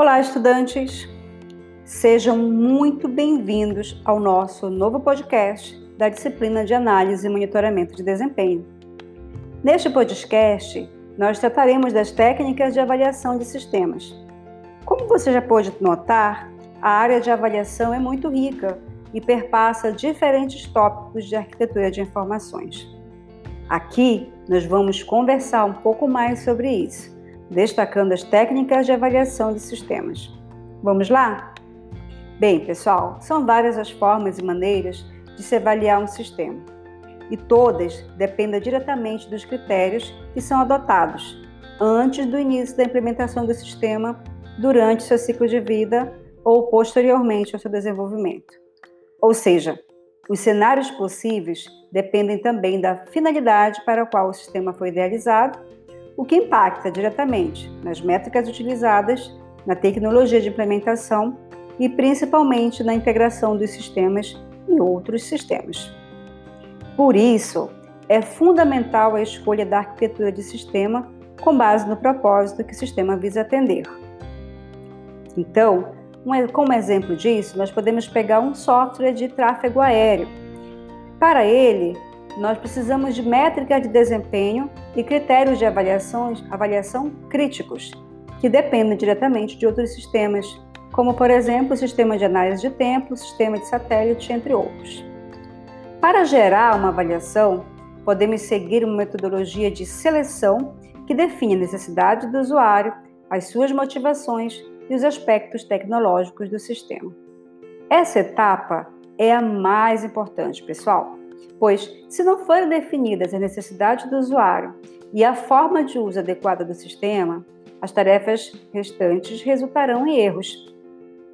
Olá, estudantes! Sejam muito bem-vindos ao nosso novo podcast da disciplina de Análise e Monitoramento de Desempenho. Neste podcast, nós trataremos das técnicas de avaliação de sistemas. Como você já pôde notar, a área de avaliação é muito rica e perpassa diferentes tópicos de arquitetura de informações. Aqui, nós vamos conversar um pouco mais sobre isso destacando as técnicas de avaliação de sistemas. Vamos lá? Bem, pessoal, são várias as formas e maneiras de se avaliar um sistema, e todas dependem diretamente dos critérios que são adotados antes do início da implementação do sistema, durante seu ciclo de vida ou posteriormente ao seu desenvolvimento. Ou seja, os cenários possíveis dependem também da finalidade para a qual o sistema foi idealizado o que impacta diretamente nas métricas utilizadas, na tecnologia de implementação e principalmente na integração dos sistemas em outros sistemas. Por isso, é fundamental a escolha da arquitetura de sistema com base no propósito que o sistema visa atender. Então, como exemplo disso, nós podemos pegar um software de tráfego aéreo. Para ele, nós precisamos de métricas de desempenho e critérios de avaliação, avaliação críticos, que dependem diretamente de outros sistemas, como, por exemplo, o sistema de análise de tempo, o sistema de satélite, entre outros. Para gerar uma avaliação, podemos seguir uma metodologia de seleção que define a necessidade do usuário, as suas motivações e os aspectos tecnológicos do sistema. Essa etapa é a mais importante, pessoal pois, se não forem definidas as necessidades do usuário e a forma de uso adequada do sistema, as tarefas restantes resultarão em erros.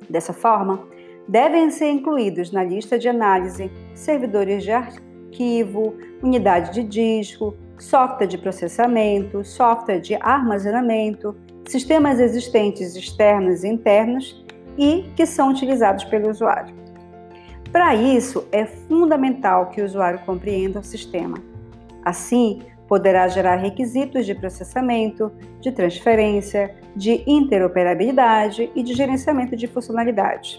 Dessa forma, devem ser incluídos na lista de análise servidores de arquivo, unidade de disco, software de processamento, software de armazenamento, sistemas existentes externos e internos e que são utilizados pelo usuário. Para isso, é fundamental que o usuário compreenda o sistema. Assim, poderá gerar requisitos de processamento, de transferência, de interoperabilidade e de gerenciamento de funcionalidade.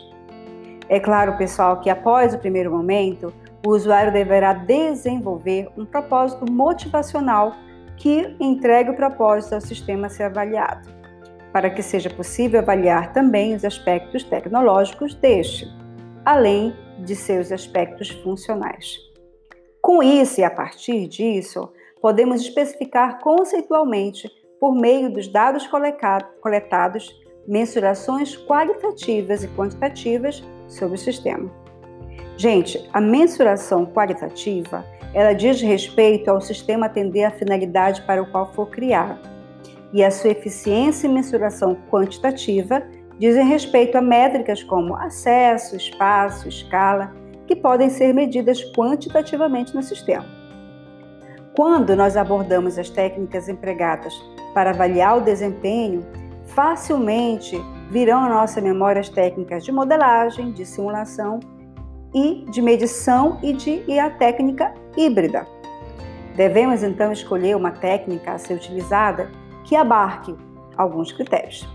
É claro, pessoal, que após o primeiro momento, o usuário deverá desenvolver um propósito motivacional que entregue o propósito ao sistema a ser avaliado, para que seja possível avaliar também os aspectos tecnológicos deste, além de seus aspectos funcionais. Com isso e a partir disso, podemos especificar conceitualmente, por meio dos dados coletados, mensurações qualitativas e quantitativas sobre o sistema. Gente, a mensuração qualitativa, ela diz respeito ao sistema atender à finalidade para o qual for criado. E a sua eficiência e mensuração quantitativa dizem respeito a métricas como acesso, espaço, escala, que podem ser medidas quantitativamente no sistema. Quando nós abordamos as técnicas empregadas para avaliar o desempenho, facilmente virão à nossa memória as técnicas de modelagem, de simulação e de medição e, de, e a técnica híbrida. Devemos então escolher uma técnica a ser utilizada que abarque alguns critérios.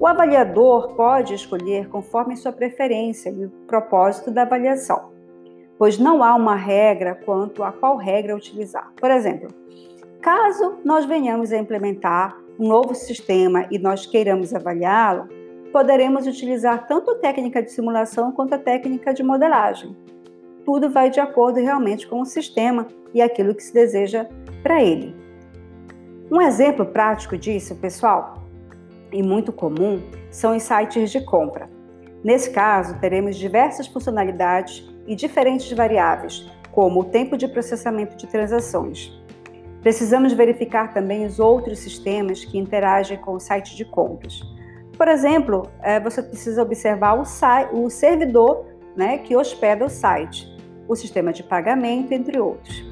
O avaliador pode escolher conforme sua preferência e o propósito da avaliação, pois não há uma regra quanto a qual regra utilizar. Por exemplo, caso nós venhamos a implementar um novo sistema e nós queiramos avaliá-lo, poderemos utilizar tanto a técnica de simulação quanto a técnica de modelagem. Tudo vai de acordo realmente com o sistema e aquilo que se deseja para ele. Um exemplo prático disso, pessoal, e muito comum são os sites de compra. Nesse caso, teremos diversas funcionalidades e diferentes variáveis, como o tempo de processamento de transações. Precisamos verificar também os outros sistemas que interagem com o site de compras. Por exemplo, é, você precisa observar o, o servidor né, que hospeda o site, o sistema de pagamento, entre outros.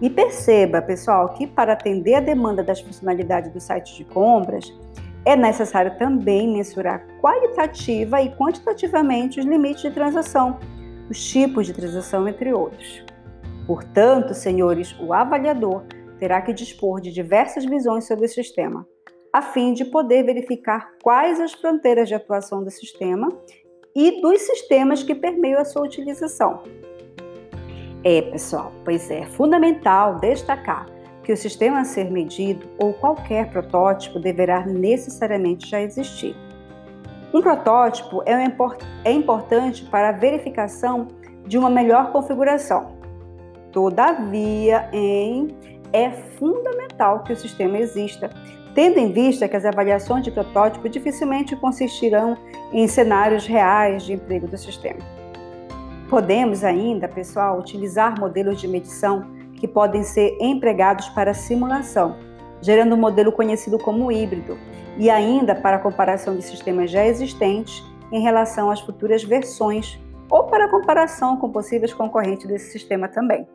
E perceba, pessoal, que para atender a demanda das funcionalidades do site de compras, é necessário também mensurar qualitativa e quantitativamente os limites de transação, os tipos de transação, entre outros. Portanto, senhores, o avaliador terá que dispor de diversas visões sobre o sistema, a fim de poder verificar quais as fronteiras de atuação do sistema e dos sistemas que permeiam a sua utilização. É, pessoal, pois é fundamental destacar que o sistema a ser medido ou qualquer protótipo deverá necessariamente já existir. Um protótipo é, um, é importante para a verificação de uma melhor configuração. Todavia, em, é fundamental que o sistema exista, tendo em vista que as avaliações de protótipo dificilmente consistirão em cenários reais de emprego do sistema. Podemos ainda, pessoal, utilizar modelos de medição que podem ser empregados para simulação, gerando um modelo conhecido como híbrido, e ainda para comparação de sistemas já existentes em relação às futuras versões ou para comparação com possíveis concorrentes desse sistema também.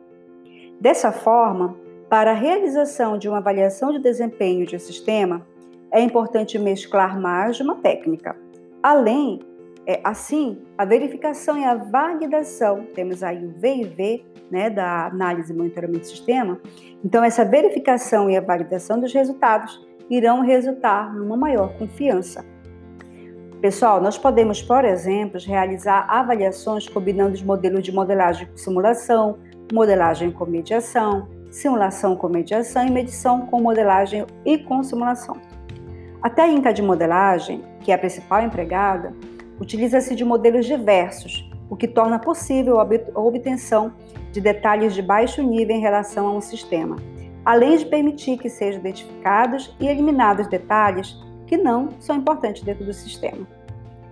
Dessa forma, para a realização de uma avaliação de desempenho de um sistema, é importante mesclar mais de uma técnica, além é, assim, a verificação e a validação, temos aí o V né, da análise e monitoramento do sistema. Então, essa verificação e a validação dos resultados irão resultar numa maior confiança. Pessoal, nós podemos, por exemplo, realizar avaliações combinando os modelos de modelagem com simulação, modelagem com mediação, simulação com mediação e medição com modelagem e com simulação. A técnica de modelagem, que é a principal empregada, utiliza-se de modelos diversos, o que torna possível a obtenção de detalhes de baixo nível em relação a um sistema, além de permitir que sejam identificados e eliminados detalhes que não são importantes dentro do sistema.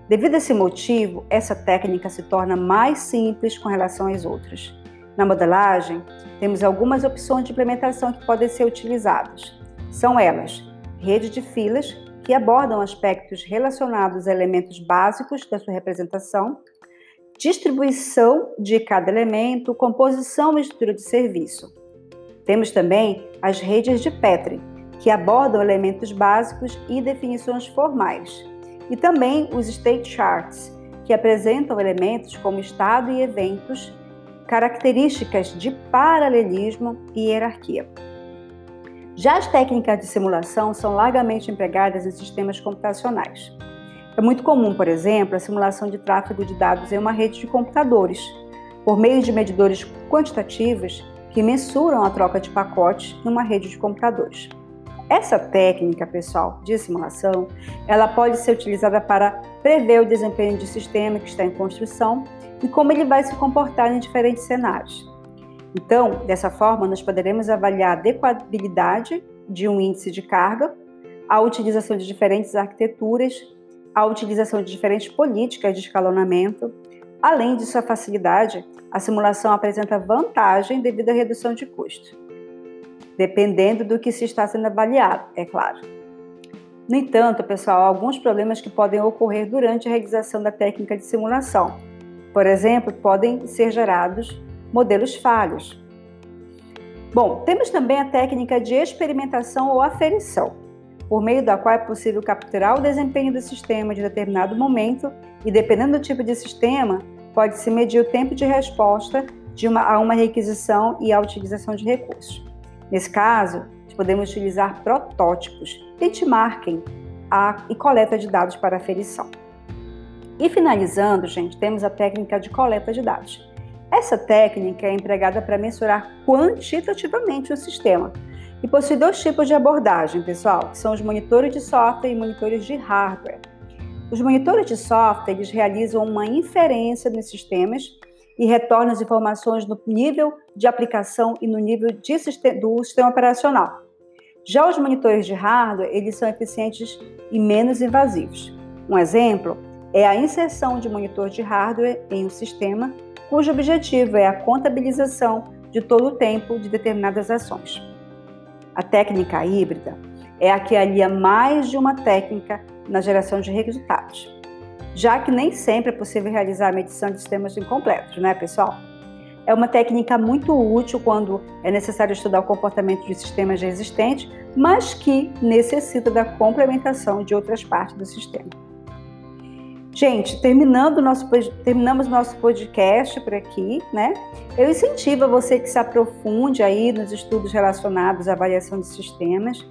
Devido a esse motivo, essa técnica se torna mais simples com relação às outras. Na modelagem, temos algumas opções de implementação que podem ser utilizadas. São elas: rede de filas, que abordam aspectos relacionados a elementos básicos da sua representação, distribuição de cada elemento, composição e estrutura de serviço. Temos também as redes de Petri, que abordam elementos básicos e definições formais, e também os state charts, que apresentam elementos como estado e eventos, características de paralelismo e hierarquia. Já as técnicas de simulação são largamente empregadas em sistemas computacionais. É muito comum, por exemplo, a simulação de tráfego de dados em uma rede de computadores, por meio de medidores quantitativos que mensuram a troca de pacotes em uma rede de computadores. Essa técnica, pessoal, de simulação, ela pode ser utilizada para prever o desempenho de sistema que está em construção e como ele vai se comportar em diferentes cenários. Então, dessa forma, nós poderemos avaliar a adequabilidade de um índice de carga, a utilização de diferentes arquiteturas, a utilização de diferentes políticas de escalonamento. Além de sua facilidade, a simulação apresenta vantagem devido à redução de custo, dependendo do que se está sendo avaliado, é claro. No entanto, pessoal, há alguns problemas que podem ocorrer durante a realização da técnica de simulação. Por exemplo, podem ser gerados modelos falhos. Bom, temos também a técnica de experimentação ou aferição, por meio da qual é possível capturar o desempenho do sistema de determinado momento e, dependendo do tipo de sistema, pode-se medir o tempo de resposta de uma, a uma requisição e a utilização de recursos. Nesse caso, podemos utilizar protótipos, benchmarking a, e coleta de dados para aferição. E finalizando, gente, temos a técnica de coleta de dados. Essa técnica é empregada para mensurar quantitativamente o sistema e possui dois tipos de abordagem, pessoal, que são os monitores de software e monitores de hardware. Os monitores de software eles realizam uma inferência nos sistemas e retornam as informações no nível de aplicação e no nível do sistema operacional. Já os monitores de hardware, eles são eficientes e menos invasivos. Um exemplo é a inserção de monitor de hardware em um sistema cujo objetivo é a contabilização de todo o tempo de determinadas ações. A técnica híbrida é a que alia mais de uma técnica na geração de resultados, já que nem sempre é possível realizar a medição de sistemas incompletos, né, pessoal? É uma técnica muito útil quando é necessário estudar o comportamento de sistemas já existentes, mas que necessita da complementação de outras partes do sistema. Gente, terminando nosso, terminamos nosso podcast por aqui, né? Eu incentivo você que se aprofunde aí nos estudos relacionados à avaliação de sistemas.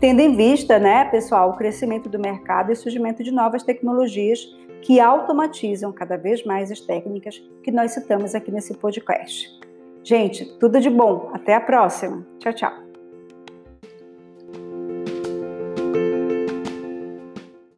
tendo em vista, né, pessoal, o crescimento do mercado e o surgimento de novas tecnologias que automatizam cada vez mais as técnicas que nós citamos aqui nesse podcast. Gente, tudo de bom. Até a próxima. Tchau, tchau.